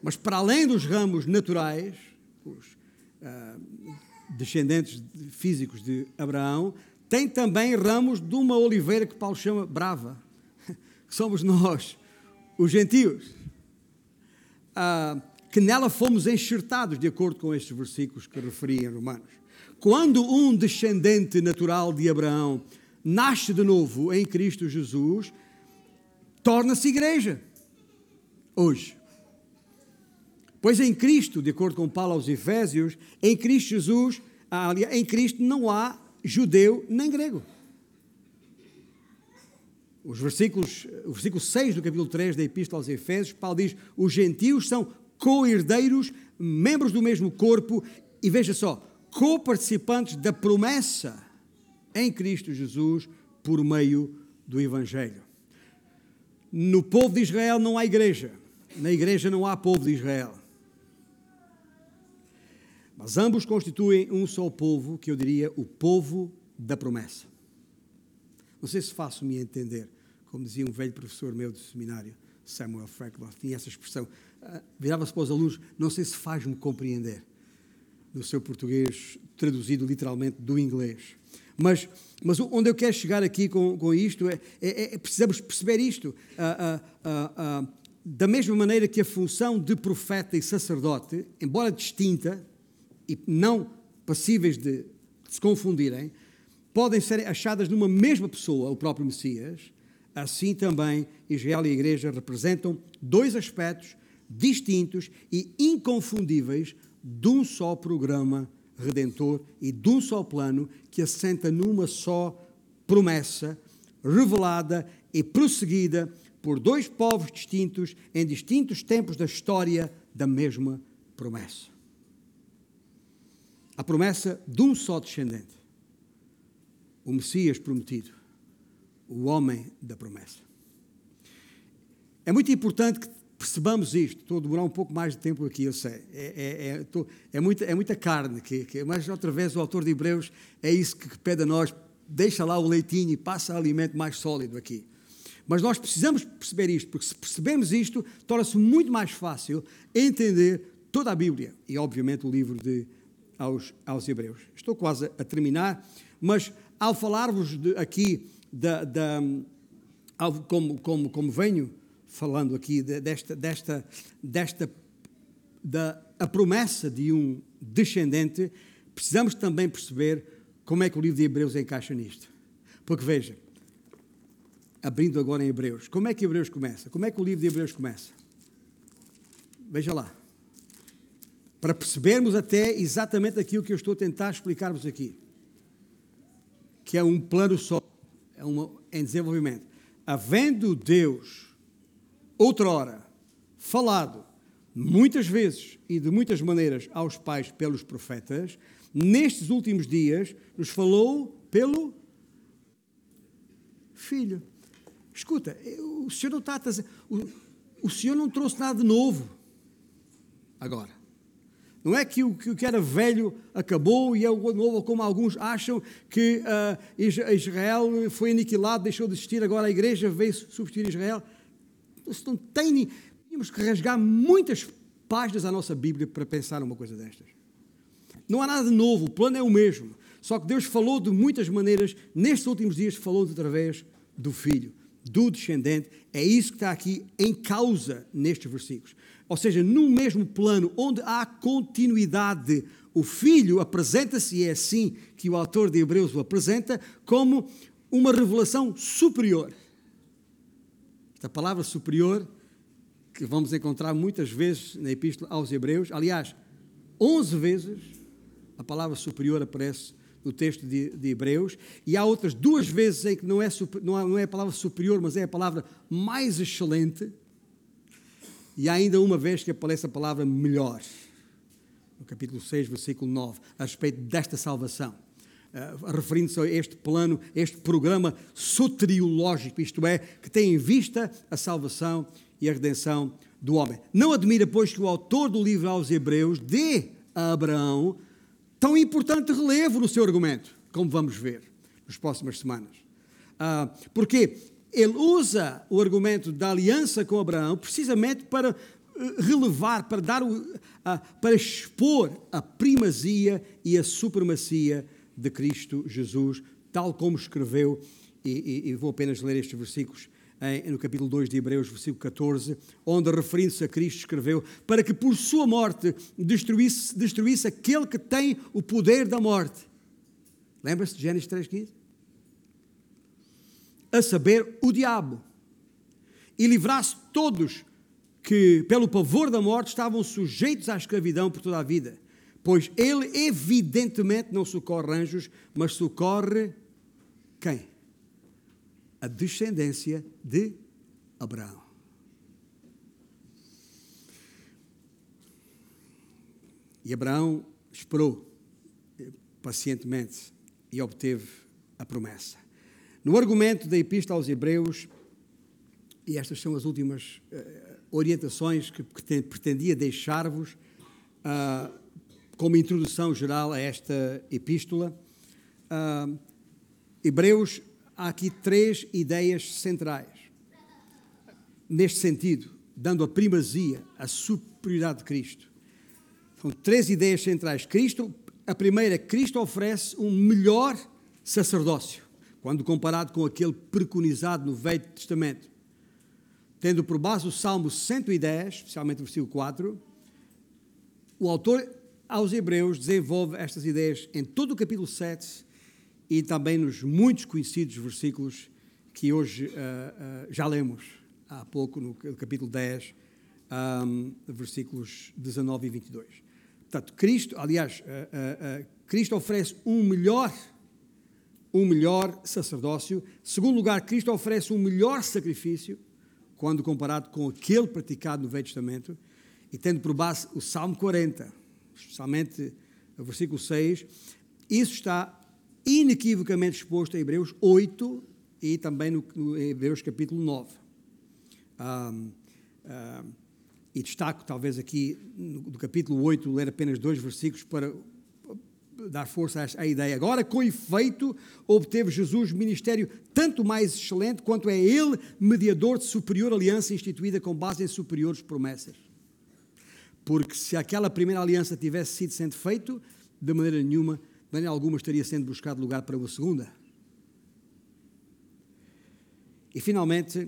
A: Mas para além dos ramos naturais, os uh, descendentes físicos de Abraão, tem também ramos de uma oliveira que Paulo chama brava, que somos nós, os gentios, ah, que nela fomos enxertados, de acordo com estes versículos que referi em Romanos. Quando um descendente natural de Abraão nasce de novo em Cristo Jesus, torna-se igreja. Hoje. Pois em Cristo, de acordo com Paulo aos Efésios, em Cristo Jesus, em Cristo não há judeu nem grego. Os versículos, o versículo 6 do capítulo 3 da Epístola aos Efésios, Paulo diz: os gentios são co-herdeiros, membros do mesmo corpo, e veja só, co-participantes da promessa em Cristo Jesus por meio do Evangelho. No povo de Israel não há igreja, na igreja não há povo de Israel. Mas ambos constituem um só povo, que eu diria o povo da promessa. Não sei se faço-me entender, como dizia um velho professor meu de seminário, Samuel Franklin, tinha essa expressão, virava-se para os alunos, não sei se faz-me compreender, no seu português, traduzido literalmente do inglês. Mas, mas onde eu quero chegar aqui com, com isto é, é, é precisamos perceber isto. Uh, uh, da mesma maneira que a função de profeta e sacerdote, embora distinta, e não passíveis de se confundirem, podem ser achadas numa mesma pessoa, o próprio Messias, assim também Israel e a Igreja representam dois aspectos distintos e inconfundíveis de um só programa redentor e de um só plano que assenta numa só promessa revelada e prosseguida por dois povos distintos em distintos tempos da história da mesma promessa. A promessa de um só descendente, o Messias prometido, o homem da promessa. É muito importante que percebamos isto. Estou a demorar um pouco mais de tempo aqui, eu sei. É, é, é, é muita, é muita carne, que, que, mas outra vez o autor de Hebreus é isso que pede a nós: deixa lá o leitinho e passa alimento mais sólido aqui. Mas nós precisamos perceber isto, porque se percebermos isto, torna-se muito mais fácil entender toda a Bíblia e, obviamente, o livro de aos, aos Hebreus. Estou quase a terminar, mas ao falar-vos aqui da, da como, como, como venho falando aqui de, desta, desta, desta da a promessa de um descendente, precisamos também perceber como é que o livro de Hebreus encaixa nisto. Porque veja, abrindo agora em Hebreus, como é que Hebreus começa? Como é que o livro de Hebreus começa? Veja lá para percebermos até exatamente aquilo que eu estou a tentar explicar-vos aqui, que é um plano só, é uma, em desenvolvimento. Havendo Deus, outrora, falado muitas vezes e de muitas maneiras aos pais pelos profetas, nestes últimos dias nos falou pelo Filho. Escuta, o Senhor não está a trazer, o, o Senhor não trouxe nada de novo agora. Não é que o que era velho acabou e é o novo, como alguns acham que uh, Israel foi aniquilado, deixou de existir, agora a igreja veio substituir Israel. Isso não tem. Tínhamos que rasgar muitas páginas da nossa Bíblia para pensar uma coisa destas. Não há nada de novo, o plano é o mesmo. Só que Deus falou de muitas maneiras, nestes últimos dias, falou através do Filho, do descendente. É isso que está aqui em causa nestes versículos. Ou seja, no mesmo plano onde há continuidade, o Filho apresenta-se, e é assim que o autor de Hebreus o apresenta, como uma revelação superior. Esta palavra superior, que vamos encontrar muitas vezes na Epístola aos Hebreus, aliás, 11 vezes a palavra superior aparece no texto de, de, Hebreus, e há outras duas vezes em que não é, não é a palavra superior, mas é a palavra mais excelente, e há ainda uma vez que aparece a palavra melhor, no capítulo 6, versículo 9, a respeito desta salvação. Uh, referindo-se a este plano, este programa soteriológico, isto é, que tem em vista a salvação e a redenção do homem. Não admira, pois, que o autor do livro aos Hebreus dê a Abraão tão importante relevo no seu argumento, como vamos ver nas próximas semanas. Uh, porque ele usa o argumento da aliança com Abraão precisamente para eh, relevar, para dar, para expor a primazia e a supremacia de Cristo Jesus tal como escreveu, e, e, e vou apenas ler estes versículos em, no capítulo 2 de Hebreus, versículo 14, onde, referindo-se a Cristo, escreveu: Para que por sua morte destruísse, destruísse aquele que tem o poder da morte. Lembra-se de Gênesis 3,15? A saber, o diabo. E livrasse todos que, pelo pavor da morte, estavam sujeitos à escravidão por toda a vida. Pois ele, evidentemente, não socorre anjos, mas socorre quem? a descendência de Abraão. E Abraão esperou pacientemente e obteve a promessa. No argumento da Epístola aos Hebreus, e estas são as últimas uh, orientações que, que pretendia deixar-vos uh, como introdução geral a esta epístola, uh, Hebreus há aqui três ideias centrais. Neste sentido, dando a primazia, a superioridade de Cristo. São três ideias centrais. Cristo, a primeira, Cristo oferece um melhor sacerdócio, quando comparado com aquele preconizado no Velho Testamento. Tendo por base o Salmo 110, especialmente o versículo 4, o autor aos Hebreus desenvolve estas ideias em todo o capítulo 7 e também nos muitos conhecidos versículos que hoje uh, uh, já lemos há pouco, no capítulo 10, um, versículos 19 e 22. Portanto, Cristo, aliás, uh, Cristo oferece um melhor, um melhor sacerdócio. Segundo lugar, Cristo oferece um melhor sacrifício quando comparado com aquele praticado no Velho Testamento, e tendo por base o Salmo 40, especialmente o versículo 6, isso está inequivocamente exposto em Hebreus 8 e também no, no Hebreus capítulo 9. Um, um, e destaco, talvez aqui, no capítulo 8, ler apenas dois versículos para dar força à ideia. Agora, com efeito, obteve Jesus ministério tanto mais excelente quanto é ele mediador de superior aliança instituída com base em superiores promessas. Porque se aquela primeira aliança tivesse sido sendo feito, de maneira nenhuma de maneira alguma estaria sendo buscado lugar para uma segunda. E finalmente,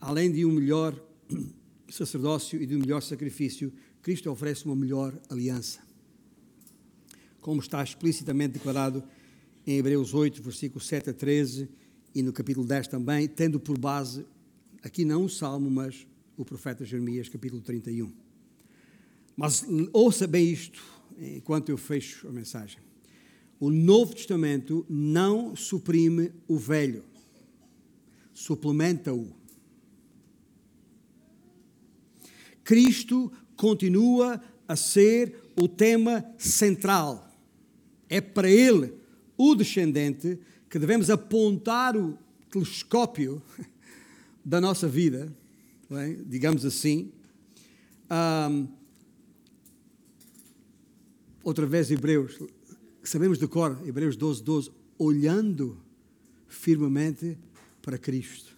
A: além de um melhor sacerdócio e de um melhor sacrifício, Cristo oferece uma melhor aliança. Como está explicitamente declarado em Hebreus 8, versículos 7 a 13 e no capítulo 10 também, tendo por base, aqui não o Salmo, mas o profeta Jeremias, capítulo 31. Mas ouça bem isto enquanto eu fecho a mensagem. O Novo Testamento não suprime o velho, suplementa-o. Cristo continua a ser o tema central. É para ele, o descendente, que devemos apontar o telescópio da nossa vida, é? digamos assim. Um, outra vez, Hebreus, sabemos de cor, Hebreus 12, 12, olhando firmemente para Cristo.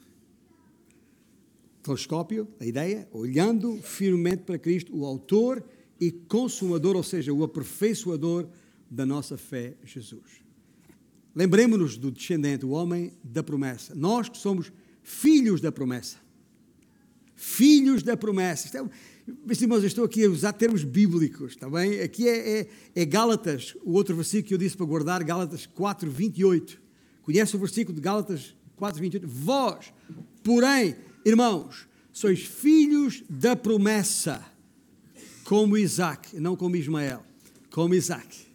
A: Telescópio, a ideia, olhando firmemente para Cristo, o autor e consumador, ou seja, o aperfeiçoador da nossa fé, Jesus. Lembremos-nos do descendente, o homem da promessa. Nós que somos filhos da promessa. Filhos da promessa. Isto é, meus irmãos, eu estou aqui a usar termos bíblicos, está bem? Aqui é, é, é, Gálatas, o outro versículo que eu disse para guardar, Gálatas 4, 28. Conhece o versículo de Gálatas 4, 28? Vós, porém, irmãos, sois filhos da promessa, como Isaac, não como Ismael, como Isaac.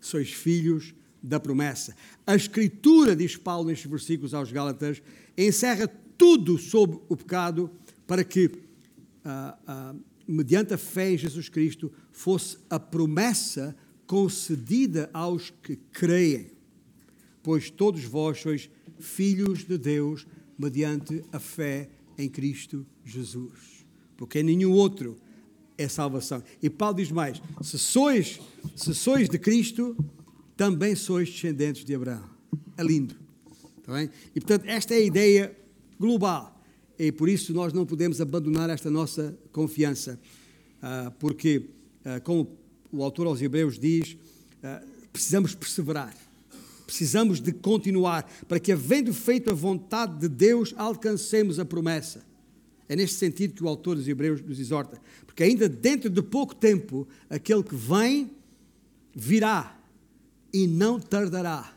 A: Sois filhos da promessa. A Escritura, diz Paulo nestes versículos aos Gálatas, encerra tudo sobre o pecado para que mediante a fé em Jesus Cristo, fosse a promessa concedida aos que creem. Pois todos vós sois filhos de Deus mediante a fé em Cristo Jesus. Porque nenhum outro é salvação. E Paulo diz mais: se sois, se sois de Cristo, também sois descendentes de Abraão. É lindo. Está bem? E portanto, esta é a ideia global. E por isso nós não podemos abandonar esta nossa confiança, ah, porque, ah, como o autor aos Hebreus diz, ah, precisamos perseverar. Precisamos de continuar para que, havendo feito a vontade de Deus, alcancemos a promessa. É neste sentido que o autor dos Hebreus nos exorta. Porque ainda dentro de pouco tempo, aquele que vem virá e não tardará.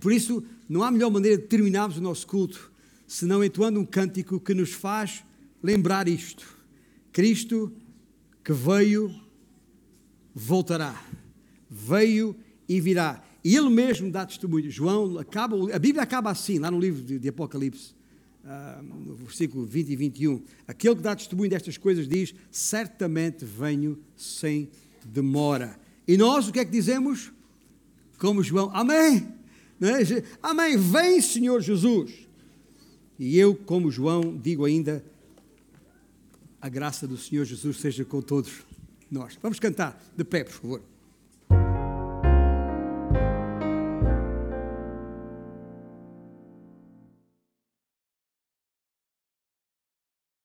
A: Por isso, não há melhor maneira de terminarmos o nosso culto senão entoando um cântico que nos faz lembrar isto. Cristo que veio, voltará. Veio e virá. E ele mesmo dá testemunho. João acaba, a Bíblia acaba assim, lá no livro de, de Apocalipse, uh, no versículo 20 e 21. Aquele que dá testemunho destas coisas diz: Certamente venho sem demora. E nós o que é que dizemos? Como João, Amém. É? Amém. Vem, Senhor Jesus. E eu, como João, digo ainda: a graça do Senhor Jesus seja com todos nós. Vamos cantar de pé, por favor.